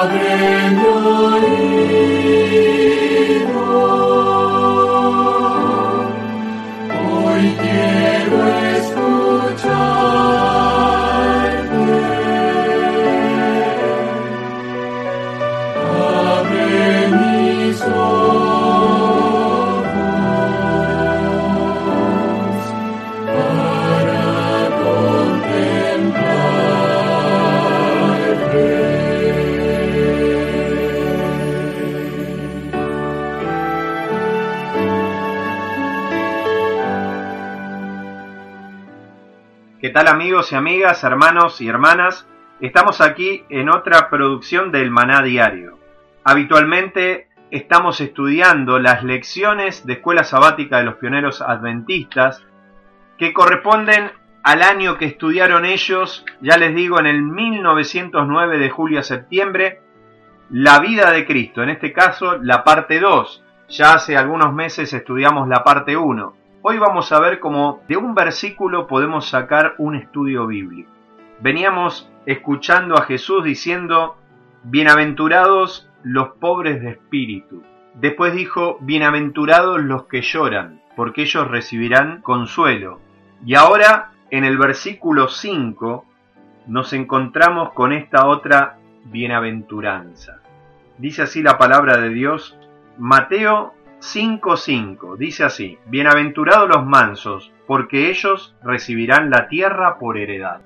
¿Qué tal amigos y amigas, hermanos y hermanas? Estamos aquí en otra producción del Maná Diario. Habitualmente estamos estudiando las lecciones de escuela sabática de los pioneros adventistas que corresponden al año que estudiaron ellos, ya les digo, en el 1909 de julio a septiembre, la vida de Cristo, en este caso la parte 2. Ya hace algunos meses estudiamos la parte 1. Hoy vamos a ver cómo de un versículo podemos sacar un estudio bíblico. Veníamos escuchando a Jesús diciendo, bienaventurados los pobres de espíritu. Después dijo, bienaventurados los que lloran, porque ellos recibirán consuelo. Y ahora, en el versículo 5, nos encontramos con esta otra bienaventuranza. Dice así la palabra de Dios, Mateo 5.5 dice así, Bienaventurados los mansos, porque ellos recibirán la tierra por heredad.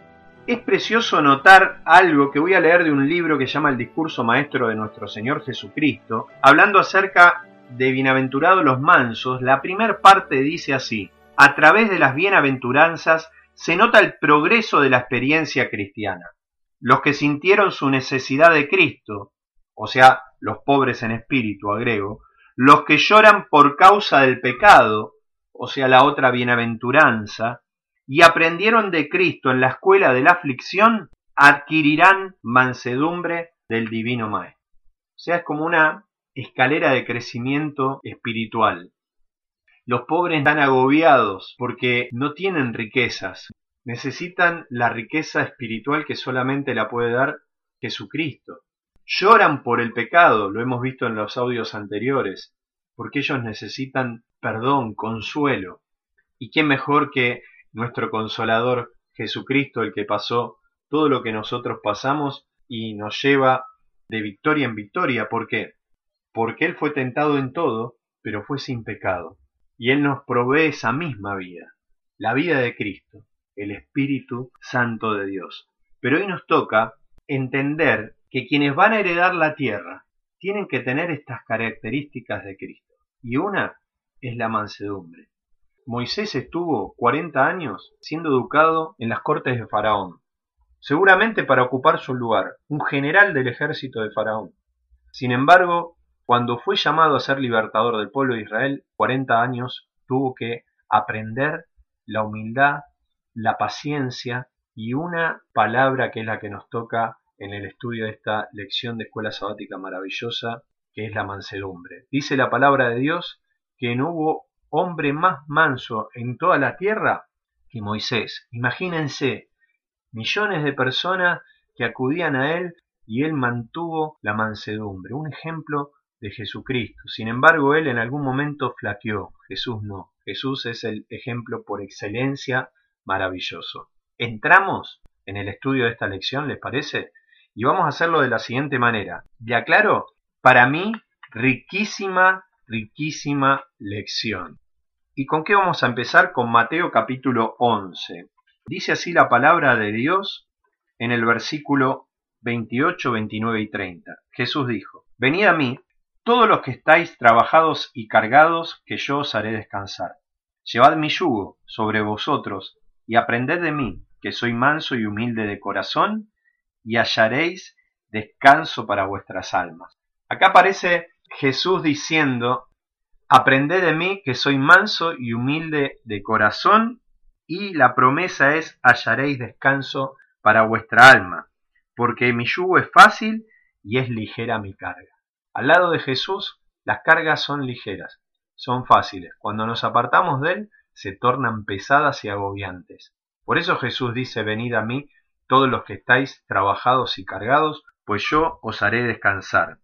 Es precioso notar algo que voy a leer de un libro que llama El discurso maestro de nuestro Señor Jesucristo, hablando acerca de bienaventurados los mansos, la primera parte dice así, a través de las bienaventuranzas se nota el progreso de la experiencia cristiana. Los que sintieron su necesidad de Cristo, o sea, los pobres en espíritu, agrego, los que lloran por causa del pecado, o sea, la otra bienaventuranza, y aprendieron de Cristo en la escuela de la aflicción, adquirirán mansedumbre del Divino Maestro. O sea, es como una escalera de crecimiento espiritual. Los pobres están agobiados porque no tienen riquezas, necesitan la riqueza espiritual que solamente la puede dar Jesucristo lloran por el pecado, lo hemos visto en los audios anteriores, porque ellos necesitan perdón, consuelo. ¿Y quién mejor que nuestro consolador Jesucristo, el que pasó todo lo que nosotros pasamos y nos lleva de victoria en victoria? ¿Por qué? Porque Él fue tentado en todo, pero fue sin pecado. Y Él nos provee esa misma vida, la vida de Cristo, el Espíritu Santo de Dios. Pero hoy nos toca entender que quienes van a heredar la tierra tienen que tener estas características de Cristo. Y una es la mansedumbre. Moisés estuvo 40 años siendo educado en las cortes de Faraón, seguramente para ocupar su lugar, un general del ejército de Faraón. Sin embargo, cuando fue llamado a ser libertador del pueblo de Israel, 40 años tuvo que aprender la humildad, la paciencia y una palabra que es la que nos toca en el estudio de esta lección de escuela sabática maravillosa que es la mansedumbre. Dice la palabra de Dios que no hubo hombre más manso en toda la tierra que Moisés. Imagínense, millones de personas que acudían a él y él mantuvo la mansedumbre, un ejemplo de Jesucristo. Sin embargo, él en algún momento flaqueó, Jesús no. Jesús es el ejemplo por excelencia maravilloso. ¿Entramos en el estudio de esta lección, les parece? Y vamos a hacerlo de la siguiente manera. ¿De aclaro? Para mí, riquísima, riquísima lección. ¿Y con qué vamos a empezar? Con Mateo capítulo 11. Dice así la palabra de Dios en el versículo 28, 29 y 30. Jesús dijo, Venid a mí, todos los que estáis trabajados y cargados, que yo os haré descansar. Llevad mi yugo sobre vosotros y aprended de mí, que soy manso y humilde de corazón, y hallaréis descanso para vuestras almas. Acá aparece Jesús diciendo, aprended de mí, que soy manso y humilde de corazón, y la promesa es hallaréis descanso para vuestra alma, porque mi yugo es fácil y es ligera mi carga. Al lado de Jesús, las cargas son ligeras, son fáciles. Cuando nos apartamos de Él, se tornan pesadas y agobiantes. Por eso Jesús dice, venid a mí, todos los que estáis trabajados y cargados, pues yo os haré descansar.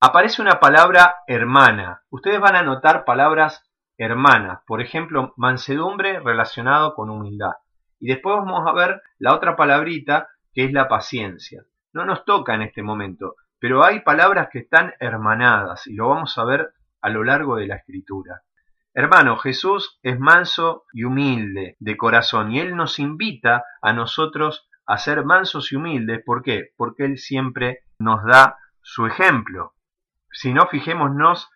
Aparece una palabra hermana. Ustedes van a notar palabras hermanas. Por ejemplo, mansedumbre relacionado con humildad. Y después vamos a ver la otra palabrita que es la paciencia. No nos toca en este momento, pero hay palabras que están hermanadas y lo vamos a ver a lo largo de la escritura. Hermano, Jesús es manso y humilde de corazón y Él nos invita a nosotros a ser mansos y humildes. ¿Por qué? Porque Él siempre nos da su ejemplo. Si no, fijémonos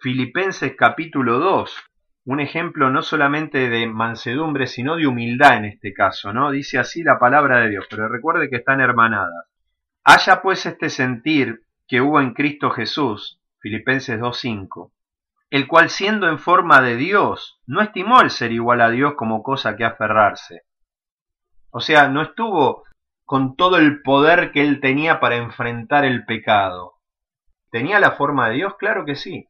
Filipenses capítulo 2, un ejemplo no solamente de mansedumbre, sino de humildad en este caso, ¿no? Dice así la palabra de Dios, pero recuerde que están hermanadas. Haya pues este sentir que hubo en Cristo Jesús, Filipenses 2.5, el cual siendo en forma de Dios, no estimó el ser igual a Dios como cosa que aferrarse. O sea, no estuvo con todo el poder que él tenía para enfrentar el pecado. ¿Tenía la forma de Dios? Claro que sí.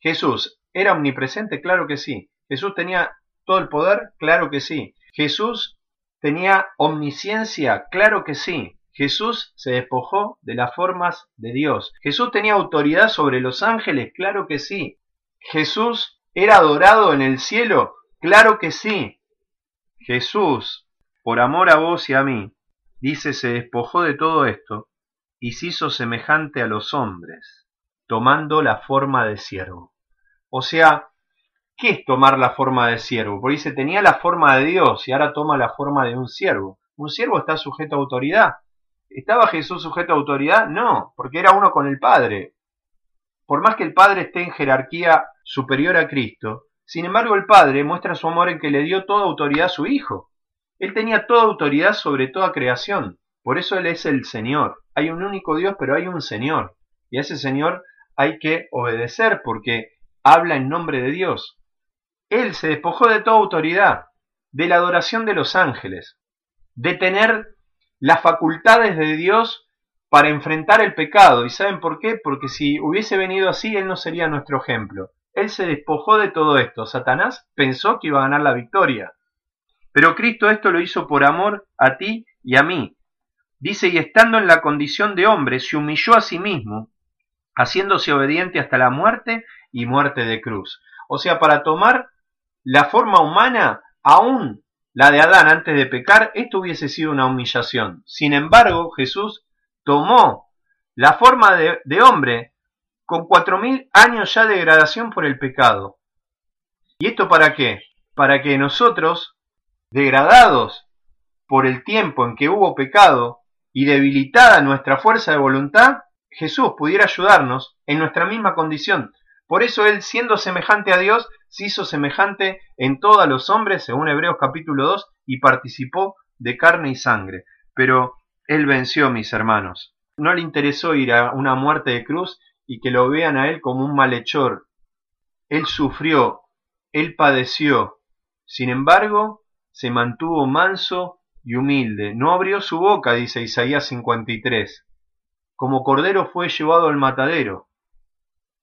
Jesús, ¿era omnipresente? Claro que sí. Jesús tenía todo el poder? Claro que sí. Jesús tenía omnisciencia? Claro que sí. Jesús se despojó de las formas de Dios. Jesús tenía autoridad sobre los ángeles, claro que sí. Jesús era adorado en el cielo, claro que sí. Jesús, por amor a vos y a mí, dice, se despojó de todo esto y se hizo semejante a los hombres, tomando la forma de siervo. O sea, ¿qué es tomar la forma de siervo? Porque dice, tenía la forma de Dios y ahora toma la forma de un siervo. Un siervo está sujeto a autoridad. ¿Estaba Jesús sujeto a autoridad? No, porque era uno con el Padre. Por más que el Padre esté en jerarquía superior a Cristo, sin embargo el Padre muestra su amor en que le dio toda autoridad a su Hijo. Él tenía toda autoridad sobre toda creación. Por eso Él es el Señor. Hay un único Dios, pero hay un Señor. Y a ese Señor hay que obedecer porque habla en nombre de Dios. Él se despojó de toda autoridad, de la adoración de los ángeles, de tener las facultades de Dios para enfrentar el pecado. ¿Y saben por qué? Porque si hubiese venido así, Él no sería nuestro ejemplo. Él se despojó de todo esto. Satanás pensó que iba a ganar la victoria. Pero Cristo esto lo hizo por amor a ti y a mí. Dice, y estando en la condición de hombre, se humilló a sí mismo, haciéndose obediente hasta la muerte y muerte de cruz. O sea, para tomar la forma humana, aún la de Adán antes de pecar, esto hubiese sido una humillación. Sin embargo, Jesús tomó la forma de, hombre con cuatro mil años ya de degradación por el pecado. ¿Y esto para qué? Para que nosotros, degradados por el tiempo en que hubo pecado y debilitada nuestra fuerza de voluntad, Jesús pudiera ayudarnos en nuestra misma condición. Por eso Él, siendo semejante a Dios, se hizo semejante en todos los hombres, según Hebreos capítulo 2, y participó de carne y sangre. Pero él venció, mis hermanos. No le interesó ir a una muerte de cruz y que lo vean a él como un malhechor. Él sufrió, él padeció. Sin embargo, se mantuvo manso y humilde. No abrió su boca, dice Isaías 53. Como cordero fue llevado al matadero.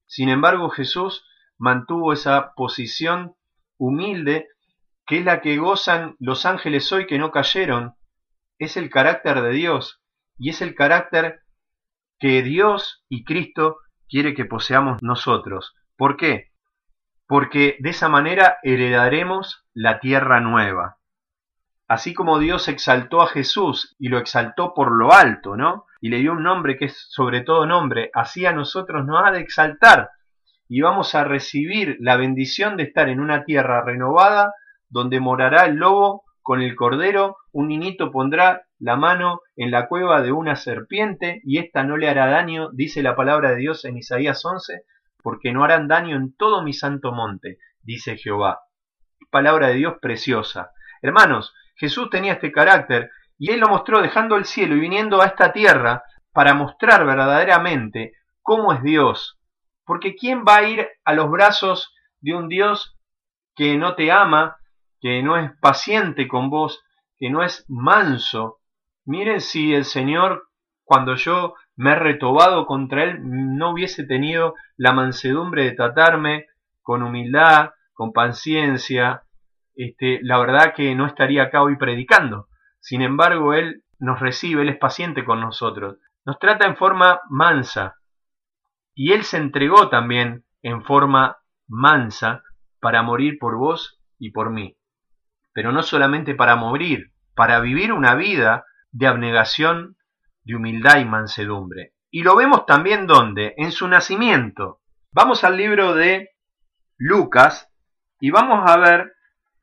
Sin embargo, Jesús mantuvo esa posición humilde que es la que gozan los ángeles hoy que no cayeron, es el carácter de Dios y es el carácter que Dios y Cristo quiere que poseamos nosotros. ¿Por qué? Porque de esa manera heredaremos la tierra nueva. Así como Dios exaltó a Jesús y lo exaltó por lo alto, ¿no? Y le dio un nombre que es sobre todo nombre, así a nosotros nos ha de exaltar y vamos a recibir la bendición de estar en una tierra renovada donde morará el lobo con el cordero, un niñito pondrá la mano en la cueva de una serpiente y ésta no le hará daño, dice la palabra de Dios en Isaías 11, porque no harán daño en todo mi santo monte, dice Jehová. Palabra de Dios preciosa. Hermanos, Jesús tenía este carácter y él lo mostró dejando el cielo y viniendo a esta tierra para mostrar verdaderamente cómo es Dios. Porque ¿quién va a ir a los brazos de un Dios que no te ama, que no es paciente con vos, que no es manso? Miren si el Señor, cuando yo me he retobado contra Él, no hubiese tenido la mansedumbre de tratarme con humildad, con paciencia, este, la verdad que no estaría acá hoy predicando. Sin embargo, Él nos recibe, Él es paciente con nosotros. Nos trata en forma mansa. Y Él se entregó también en forma mansa para morir por vos y por mí. Pero no solamente para morir, para vivir una vida de abnegación, de humildad y mansedumbre. Y lo vemos también donde? En su nacimiento. Vamos al libro de Lucas y vamos a ver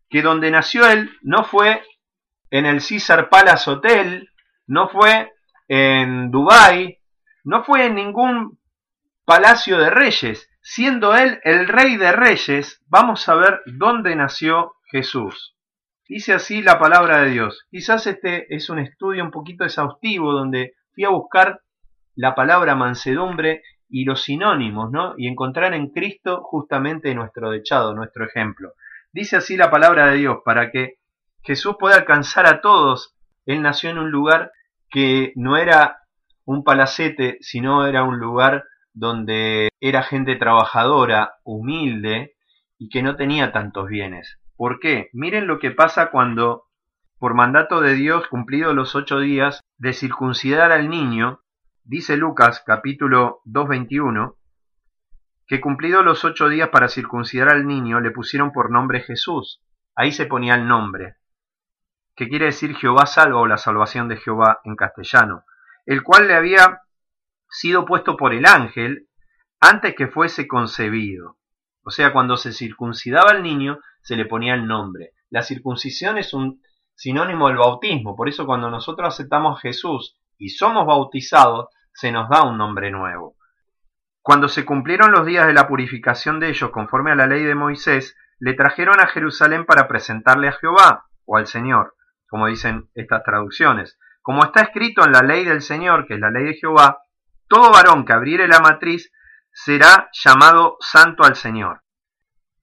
que donde nació él no fue en el Caesar Palace Hotel, no fue en Dubai, no fue en ningún palacio de reyes, siendo él el rey de reyes, vamos a ver dónde nació Jesús. Dice así la palabra de Dios. Quizás este es un estudio un poquito exhaustivo donde fui a buscar la palabra mansedumbre y los sinónimos, ¿no? Y encontrar en Cristo justamente nuestro dechado, nuestro ejemplo. Dice así la palabra de Dios, para que Jesús pueda alcanzar a todos. Él nació en un lugar que no era un palacete, sino era un lugar donde era gente trabajadora, humilde y que no tenía tantos bienes. ¿Por qué? Miren lo que pasa cuando, por mandato de Dios, cumplidos los ocho días de circuncidar al niño, dice Lucas capítulo 2.21, que cumplidos los ocho días para circuncidar al niño, le pusieron por nombre Jesús. Ahí se ponía el nombre, que quiere decir Jehová salva o la salvación de Jehová en castellano, el cual le había sido puesto por el ángel antes que fuese concebido. O sea, cuando se circuncidaba al niño, se le ponía el nombre. La circuncisión es un sinónimo del bautismo, por eso cuando nosotros aceptamos a Jesús y somos bautizados, se nos da un nombre nuevo. Cuando se cumplieron los días de la purificación de ellos conforme a la ley de Moisés, le trajeron a Jerusalén para presentarle a Jehová o al Señor, como dicen estas traducciones. Como está escrito en la ley del Señor, que es la ley de Jehová, todo varón que abriere la matriz será llamado santo al Señor.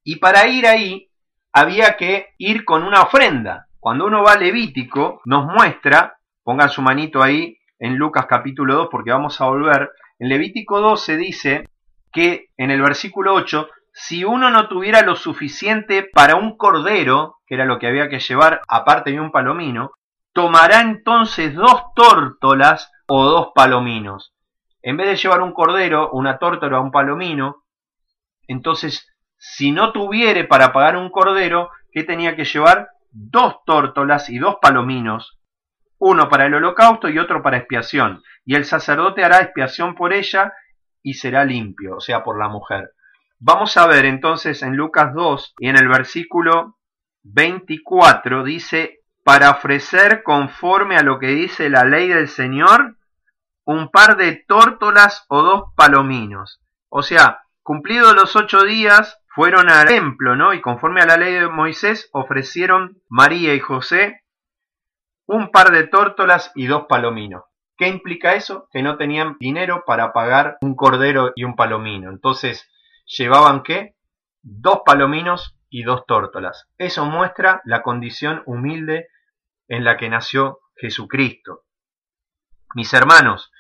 Y para ir ahí había que ir con una ofrenda. Cuando uno va a Levítico, nos muestra, pongan su manito ahí en Lucas capítulo 2 porque vamos a volver, en Levítico 12 dice que en el versículo 8, si uno no tuviera lo suficiente para un cordero, que era lo que había que llevar aparte de un palomino, tomará entonces dos tórtolas o dos palominos. En vez de llevar un cordero, una tórtola o un palomino, entonces, si no tuviere para pagar un cordero, ¿qué tenía que llevar? Dos tórtolas y dos palominos uno para el holocausto y otro para expiación, y el sacerdote hará expiación por ella y será limpio, o sea, por la mujer. Vamos a ver entonces en Lucas 2 y en el versículo 24 dice, para ofrecer conforme a lo que dice la ley del Señor, un par de tórtolas o dos palominos. O sea, cumplidos los ocho días, fueron al templo, ¿no? Y conforme a la ley de Moisés, ofrecieron María y José un par de tórtolas y dos palominos. ¿Qué implica eso? Que no tenían dinero para pagar un cordero y un palomino. Entonces, ¿llevaban qué? Dos palominos y dos tórtolas. Eso muestra la condición humilde en la que nació Jesucristo. Mis hermanos,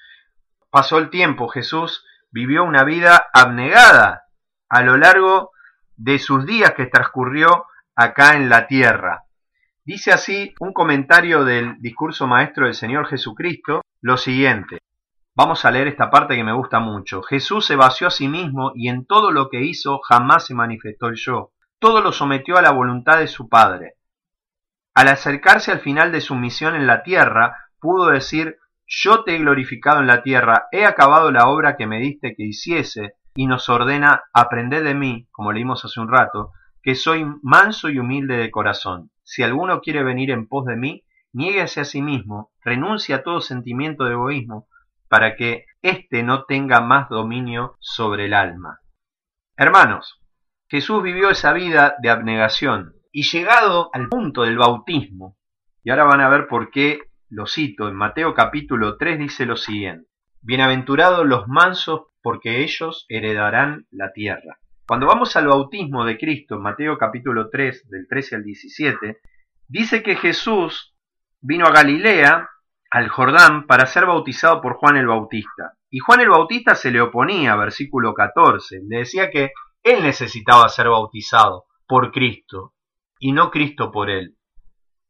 pasó el tiempo, Jesús vivió una vida abnegada a lo largo de sus días que transcurrió acá en la tierra. Dice así un comentario del discurso maestro del Señor Jesucristo lo siguiente. Vamos a leer esta parte que me gusta mucho. Jesús se vació a sí mismo y en todo lo que hizo jamás se manifestó el yo. Todo lo sometió a la voluntad de su Padre. Al acercarse al final de su misión en la tierra, pudo decir, yo te he glorificado en la tierra, he acabado la obra que me diste que hiciese, y nos ordena, aprended de mí, como leímos hace un rato, que soy manso y humilde de corazón. Si alguno quiere venir en pos de mí, niéguese a sí mismo, renuncie a todo sentimiento de egoísmo, para que éste no tenga más dominio sobre el alma. Hermanos, Jesús vivió esa vida de abnegación, y llegado al punto del bautismo, y ahora van a ver por qué lo cito, en Mateo capítulo 3 dice lo siguiente, Bienaventurados los mansos, porque ellos heredarán la tierra. Cuando vamos al bautismo de Cristo, en Mateo capítulo 3, del 13 al 17, dice que Jesús vino a Galilea, al Jordán, para ser bautizado por Juan el Bautista. Y Juan el Bautista se le oponía, versículo 14, le decía que él necesitaba ser bautizado por Cristo y no Cristo por él.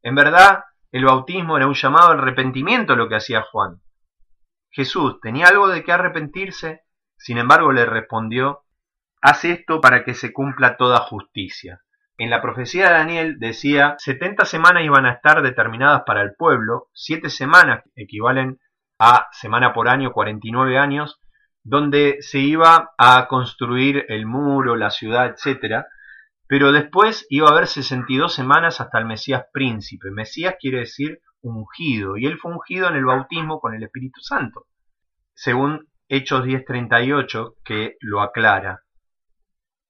En verdad, el bautismo era un llamado al arrepentimiento lo que hacía Juan. Jesús tenía algo de qué arrepentirse, sin embargo le respondió, haz esto para que se cumpla toda justicia. En la profecía de Daniel decía, 70 semanas iban a estar determinadas para el pueblo, 7 semanas equivalen a semana por año, 49 años, donde se iba a construir el muro, la ciudad, etcétera, pero después iba a haber 62 semanas hasta el Mesías príncipe. Mesías quiere decir ungido, y él fue ungido en el bautismo con el Espíritu Santo, según Hechos 10:38, que lo aclara.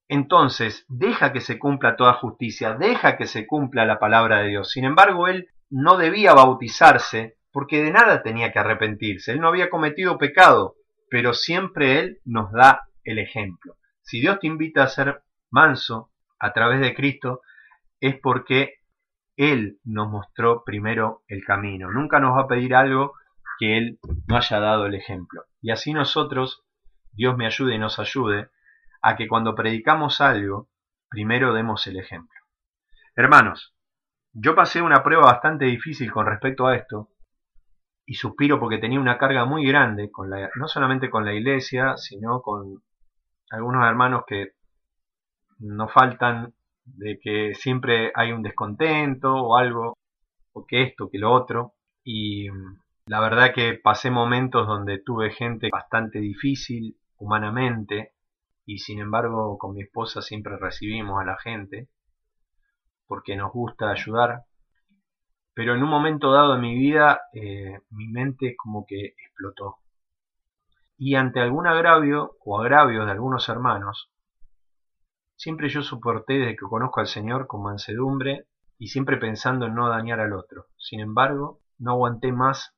Entonces, deja que se cumpla toda justicia, deja que se cumpla la palabra de Dios. Sin embargo, él no debía bautizarse porque de nada tenía que arrepentirse. Él no había cometido pecado, pero siempre él nos da el ejemplo. Si Dios te invita a ser manso, a través de Cristo es porque Él nos mostró primero el camino. Nunca nos va a pedir algo que Él no haya dado el ejemplo. Y así nosotros, Dios me ayude y nos ayude, a que cuando predicamos algo, primero demos el ejemplo. Hermanos, yo pasé una prueba bastante difícil con respecto a esto, y suspiro porque tenía una carga muy grande, con la, no solamente con la iglesia, sino con algunos hermanos que no faltan de que siempre hay un descontento o algo, o que esto, que lo otro, y mm, la verdad que pasé momentos donde tuve gente bastante difícil humanamente, y sin embargo con mi esposa siempre recibimos a la gente, porque nos gusta ayudar, pero en un momento dado de mi vida eh, mi mente como que explotó. Y ante algún agravio o agravio de algunos hermanos, Siempre yo soporté desde que conozco al Señor con mansedumbre y siempre pensando en no dañar al otro. Sin embargo, no aguanté más,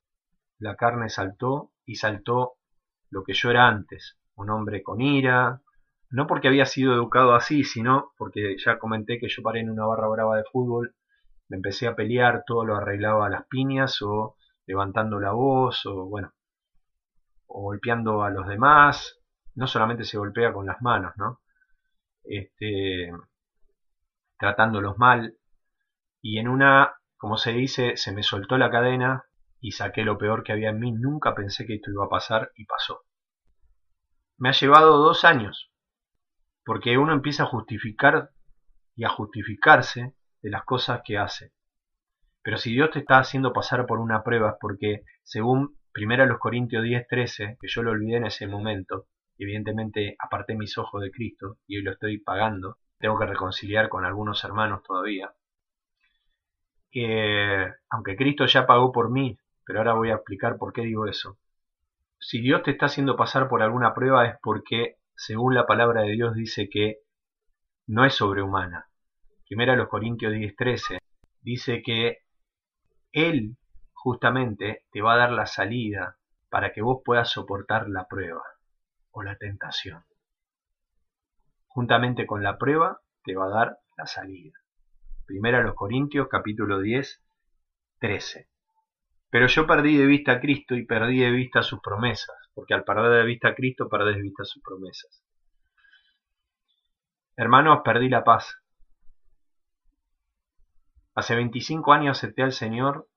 la carne saltó y saltó lo que yo era antes, un hombre con ira, no porque había sido educado así, sino porque ya comenté que yo paré en una barra brava de fútbol, me empecé a pelear, todo lo arreglaba a las piñas o levantando la voz o bueno, o golpeando a los demás, no solamente se golpea con las manos, ¿no? este, tratándolos mal, y en una, como se dice, se me soltó la cadena y saqué lo peor que había en mí, nunca pensé que esto iba a pasar y pasó. Me ha llevado dos años, porque uno empieza a justificar y a justificarse de las cosas que hace. Pero si Dios te está haciendo pasar por una prueba es porque, según 1 Corintios 10:13, que yo lo olvidé en ese momento, evidentemente aparté mis ojos de Cristo y hoy lo estoy pagando. Tengo que reconciliar con algunos hermanos todavía. Que aunque Cristo ya pagó por mí, pero ahora voy a explicar por qué digo eso. Si Dios te está haciendo pasar por alguna prueba es porque, según la palabra de Dios, dice que no es sobrehumana. Primera los Corintios 10:13 dice que Él justamente te va a dar la salida para que vos puedas soportar la prueba la tentación. Juntamente con la prueba te va a dar la salida. Primera los Corintios capítulo 10, 13. Pero yo perdí de vista a Cristo y perdí de vista sus promesas, porque al perder de vista a Cristo perdés de vista sus promesas. Hermanos, perdí la paz. Hace 25 años acepté al Señor,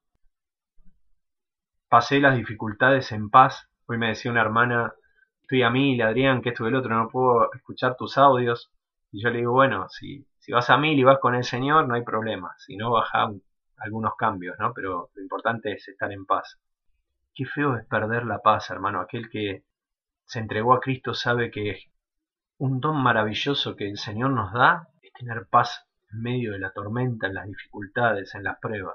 pasé las dificultades en paz. Hoy me decía una hermana, estoy a mil, Adrián, que esto el otro, no puedo escuchar tus audios. Y yo le digo, bueno, si, si vas a mil y vas con el Señor, no hay problema. Si no, baja algunos cambios, ¿no? Pero lo importante es estar en paz. Qué feo es perder la paz, hermano. Aquel que se entregó a Cristo sabe que un don maravilloso que el Señor nos da es tener paz en medio de la tormenta, en las dificultades, en las pruebas.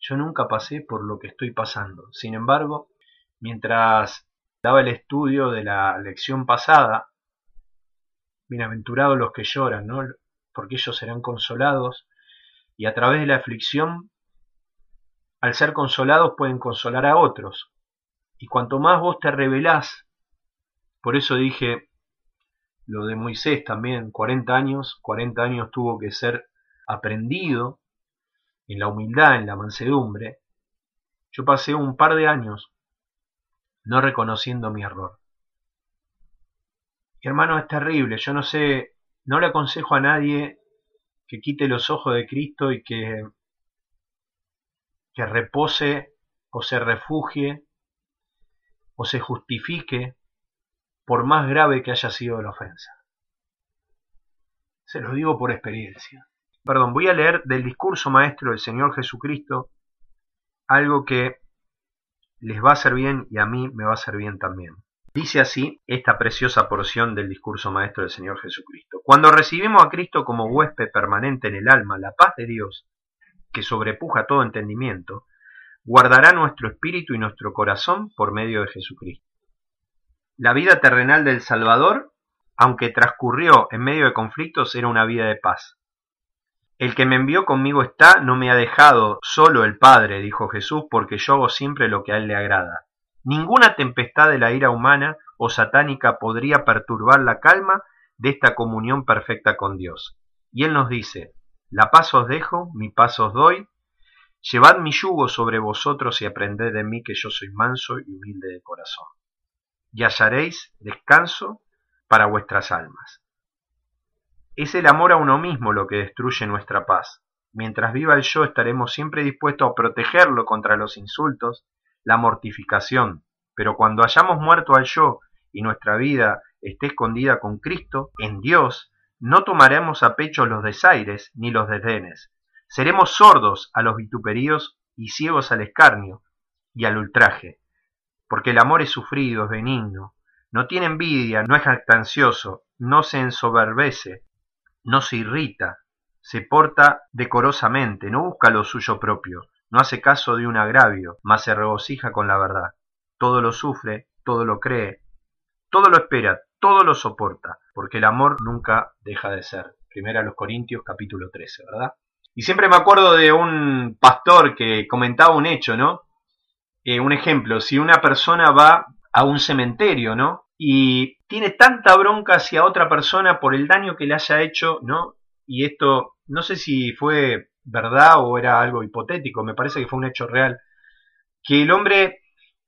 Yo nunca pasé por lo que estoy pasando. Sin embargo, mientras daba el estudio de la lección pasada, bienaventurados los que lloran, ¿no? porque ellos serán consolados, y a través de la aflicción, al ser consolados, pueden consolar a otros. Y cuanto más vos te revelás, por eso dije lo de Moisés también, 40 años, 40 años tuvo que ser aprendido en la humildad, en la mansedumbre. Yo pasé un par de años no reconociendo mi error. hermano, es terrible, yo no sé no le aconsejo a nadie que quite los ojos de Cristo y que, que repose o se refugie o se justifique por más grave que haya sido la ofensa. Se lo digo por experiencia. Perdón, voy a leer del discurso maestro del Señor Jesucristo algo que les va a hacer bien y a mí me va a hacer bien también. Dice así esta preciosa porción del discurso maestro del Señor Jesucristo. Cuando recibimos a Cristo como huésped permanente en el alma, la paz de Dios, que sobrepuja todo entendimiento, guardará nuestro espíritu y nuestro corazón por medio de Jesucristo. La vida terrenal del Salvador, aunque transcurrió en medio de conflictos, era una vida de paz. El que me envió conmigo está, no me ha dejado solo el Padre, dijo Jesús, porque yo hago siempre lo que a él le agrada. Ninguna tempestad de la ira humana o satánica podría perturbar la calma de esta comunión perfecta con Dios. Y Él nos dice, la paz os dejo, mi paz os doy, llevad mi yugo sobre vosotros y aprended de mí que yo soy manso y humilde de corazón. Y hallaréis descanso para vuestras almas. Es el amor a uno mismo lo que destruye nuestra paz. Mientras viva el yo estaremos siempre dispuestos a protegerlo contra los insultos, la mortificación, pero cuando hayamos muerto al yo y nuestra vida esté escondida con Cristo, en Dios, no tomaremos a pecho los desaires ni los desdenes. Seremos sordos a los vituperíos y ciegos al escarnio y al ultraje, porque el amor es sufrido, es benigno, no tiene envidia, no es jactancioso, no se ensoberbece, no se irrita, se porta decorosamente, no busca lo suyo propio, no hace caso de un agravio, mas se regocija con la verdad. Todo lo sufre, todo lo cree, todo lo espera, todo lo soporta, porque el amor nunca deja de ser. Primera los Corintios capítulo 13, ¿verdad? Y siempre me acuerdo de un pastor que comentaba un hecho, ¿no? Eh, un ejemplo, si una persona va a un cementerio, ¿no? Y tiene tanta bronca hacia otra persona por el daño que le haya hecho, ¿no? Y esto, no sé si fue verdad o era algo hipotético, me parece que fue un hecho real, que el hombre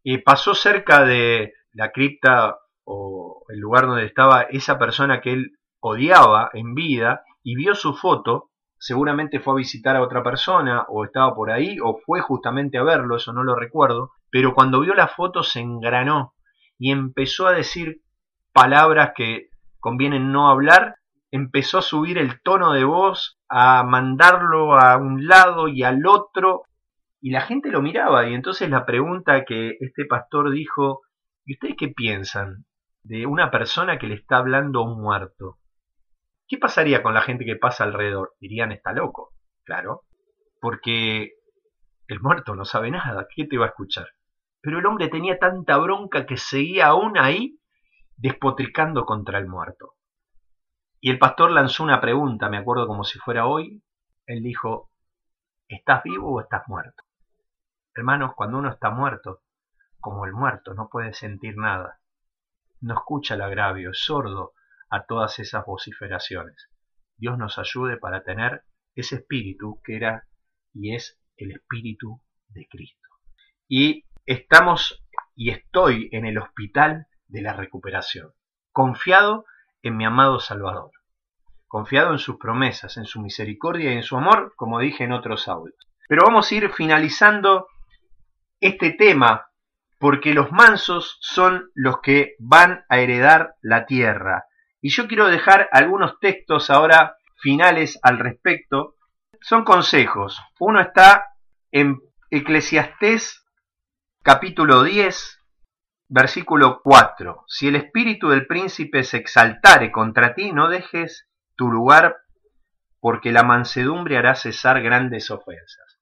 eh, pasó cerca de la cripta o el lugar donde estaba esa persona que él odiaba en vida y vio su foto, seguramente fue a visitar a otra persona o estaba por ahí o fue justamente a verlo, eso no lo recuerdo, pero cuando vio la foto se engranó y empezó a decir palabras que convienen no hablar empezó a subir el tono de voz, a mandarlo a un lado y al otro, y la gente lo miraba, y entonces la pregunta que este pastor dijo, ¿y ustedes qué piensan de una persona que le está hablando a un muerto? ¿Qué pasaría con la gente que pasa alrededor? Dirían, está loco, claro, porque el muerto no sabe nada, ¿qué te va a escuchar? Pero el hombre tenía tanta bronca que seguía aún ahí despotricando contra el muerto. Y el pastor lanzó una pregunta, me acuerdo como si fuera hoy. Él dijo, ¿estás vivo o estás muerto? Hermanos, cuando uno está muerto, como el muerto, no puede sentir nada. No escucha el agravio, es sordo a todas esas vociferaciones. Dios nos ayude para tener ese espíritu que era y es el espíritu de Cristo. Y estamos y estoy en el hospital de la recuperación, confiado en mi amado Salvador, confiado en sus promesas, en su misericordia y en su amor, como dije en otros audios. Pero vamos a ir finalizando este tema, porque los mansos son los que van a heredar la tierra. Y yo quiero dejar algunos textos ahora finales al respecto. Son consejos. Uno está En Eclesiastés capítulo 10, versículo 4. Si el espíritu del príncipe se exaltare contra ti, no dejes tu lugar, porque la mansedumbre hará cesar grandes ofensas.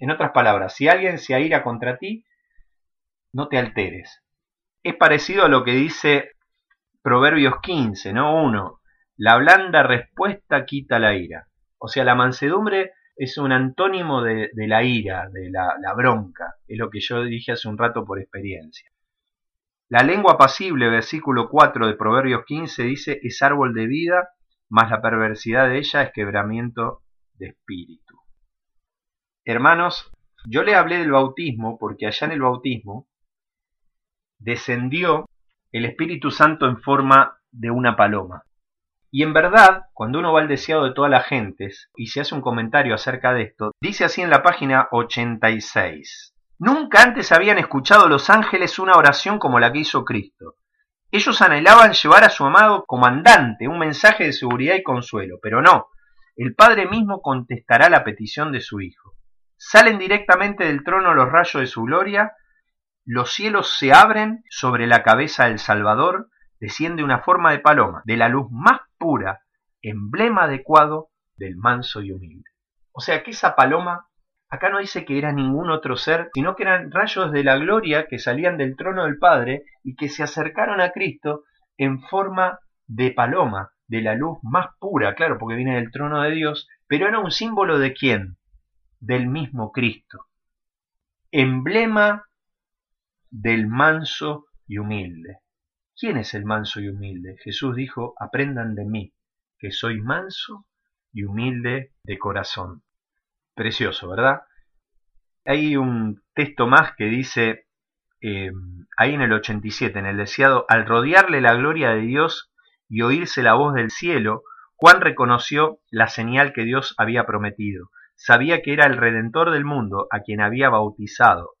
En otras palabras, si alguien se aira contra ti, no te alteres. Es parecido a lo que dice Proverbios 15, ¿no? 1. La blanda respuesta quita la ira. O sea, la mansedumbre es un antónimo de, la ira, de la, bronca. Es lo que yo dije hace un rato por experiencia. La lengua apacible, versículo 4 de Proverbios 15, dice, es árbol de vida, mas la perversidad de ella es quebramiento de espíritu. Hermanos, yo le hablé del bautismo porque allá en el bautismo descendió el Espíritu Santo en forma de una paloma. Y en verdad, cuando uno va al deseado de todas las gentes y se hace un comentario acerca de esto, dice así en la página 86. Nunca antes habían escuchado los ángeles una oración como la que hizo Cristo. Ellos anhelaban llevar a su amado comandante un mensaje de seguridad y consuelo, pero no, el Padre mismo contestará la petición de su Hijo. Salen directamente del trono los rayos de su gloria, los cielos se abren sobre la cabeza del Salvador, desciende una forma de paloma, de la luz más pura, emblema adecuado del manso y humilde. O sea que esa paloma Acá no dice que era ningún otro ser, sino que eran rayos de la gloria que salían del trono del Padre y que se acercaron a Cristo en forma de paloma, de la luz más pura, claro, porque viene del trono de Dios, pero era un símbolo de quién? Del mismo Cristo. Emblema del manso y humilde. ¿Quién es el manso y humilde? Jesús dijo, aprendan de mí, que soy manso y humilde de corazón. Precioso, ¿verdad? Hay un texto más que dice, eh, ahí en el 87, en el deseado, al rodearle la gloria de Dios y oírse la voz del cielo, Juan reconoció la señal que Dios había prometido. Sabía que era el Redentor del mundo a quien había bautizado.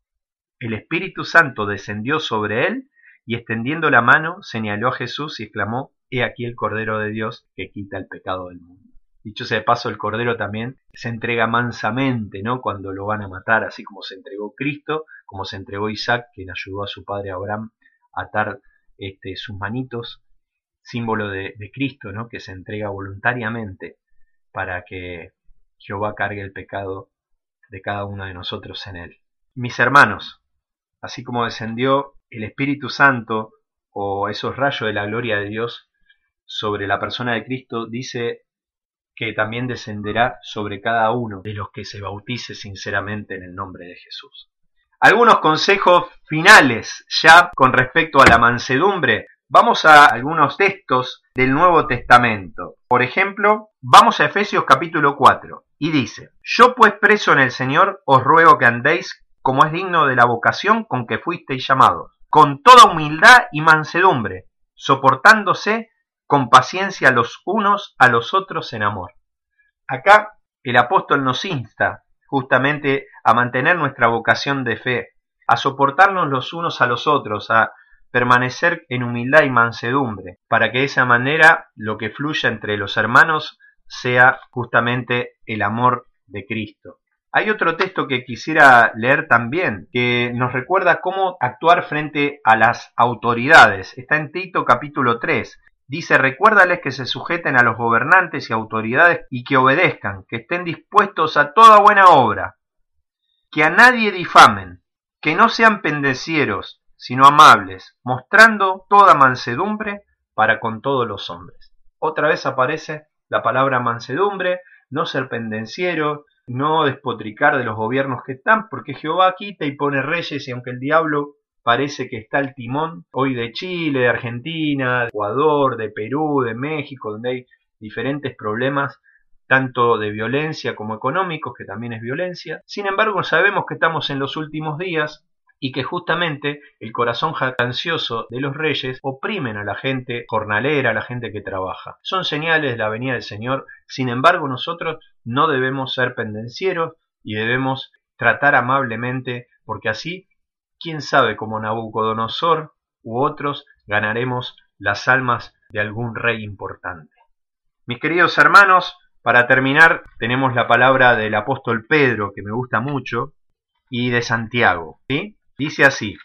El Espíritu Santo descendió sobre él y extendiendo la mano señaló a Jesús y exclamó, He aquí el Cordero de Dios que quita el pecado del mundo. Dicho sea de paso, el cordero también se entrega mansamente, ¿no? Cuando lo van a matar, así como se entregó Cristo, como se entregó Isaac, quien ayudó a su padre Abraham a atar este, sus manitos, símbolo de, de Cristo, ¿no? Que se entrega voluntariamente para que Jehová cargue el pecado de cada uno de nosotros en él. Mis hermanos, así como descendió el Espíritu Santo o esos rayos de la gloria de Dios sobre la persona de Cristo, dice que también descenderá sobre cada uno de los que se bautice sinceramente en el nombre de Jesús. Algunos consejos finales ya con respecto a la mansedumbre. Vamos a algunos textos del Nuevo Testamento. Por ejemplo, vamos a Efesios capítulo 4 y dice, Yo pues preso en el Señor os ruego que andéis como es digno de la vocación con que fuisteis llamados, con toda humildad y mansedumbre, soportándose con paciencia los unos a los otros en amor. Acá el apóstol nos insta justamente a mantener nuestra vocación de fe, a soportarnos los unos a los otros, a permanecer en humildad y mansedumbre, para que de esa manera lo que fluya entre los hermanos sea justamente el amor de Cristo. Hay otro texto que quisiera leer también, que nos recuerda cómo actuar frente a las autoridades. Está en Tito capítulo 3, Dice, recuérdales que se sujeten a los gobernantes y autoridades y que obedezcan, que estén dispuestos a toda buena obra, que a nadie difamen, que no sean pendecieros, sino amables, mostrando toda mansedumbre para con todos los hombres. Otra vez aparece la palabra mansedumbre, no ser pendenciero, no despotricar de los gobiernos que están, porque Jehová quita y pone reyes y aunque el diablo parece que está el timón hoy de Chile, de Argentina, de Ecuador, de Perú, de México, donde hay diferentes problemas tanto de violencia como económicos, que también es violencia. Sin embargo, sabemos que estamos en los últimos días y que justamente el corazón jactancioso de los reyes oprimen a la gente jornalera, a la gente que trabaja. Son señales de la venida del Señor, sin embargo nosotros no debemos ser pendencieros y debemos tratar amablemente, porque así quién sabe como Nabucodonosor u otros ganaremos las almas de algún rey importante. Mis queridos hermanos, para terminar tenemos la palabra del apóstol Pedro que me gusta mucho, y de Santiago. ¿sí? Dice así,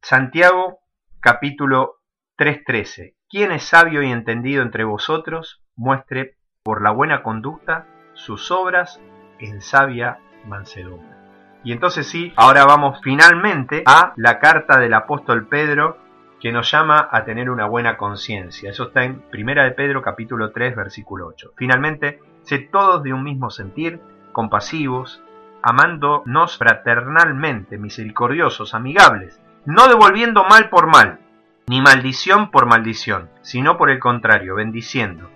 Santiago capítulo 3.13. Quien es sabio y entendido entre vosotros, muestre por la buena conducta sus obras en sabia mansedumbre. Y entonces sí, ahora vamos finalmente a la carta del apóstol Pedro que nos llama a tener una buena conciencia. Eso está en Primera de Pedro capítulo 3 versículo 8. Finalmente, sé todos de un mismo sentir, compasivos, amándonos fraternalmente, misericordiosos, amigables, no devolviendo mal por mal, ni maldición por maldición, sino por el contrario, bendiciendo,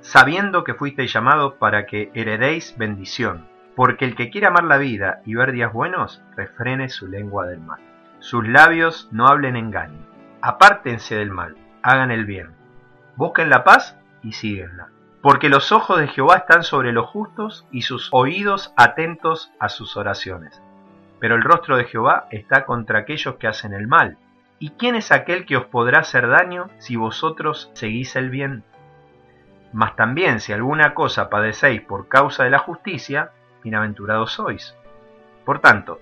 sabiendo que fuisteis llamados para que heredéis bendición porque el que quiere amar la vida y ver días buenos, refrene su lengua del mal. Sus labios no hablen engaño. Apártense del mal, hagan el bien. Busquen la paz y síguenla. Porque los ojos de Jehová están sobre los justos y sus oídos atentos a sus oraciones. Pero el rostro de Jehová está contra aquellos que hacen el mal. ¿Y quién es aquel que os podrá hacer daño si vosotros seguís el bien? Mas también si alguna cosa padecéis por causa de la justicia, bienaventurados sois. Por tanto,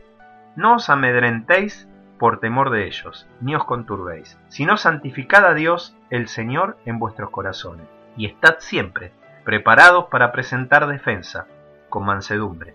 no os amedrentéis por temor de ellos, ni os conturbéis, sino santificad a Dios el Señor en vuestros corazones, y estad siempre preparados para presentar defensa con mansedumbre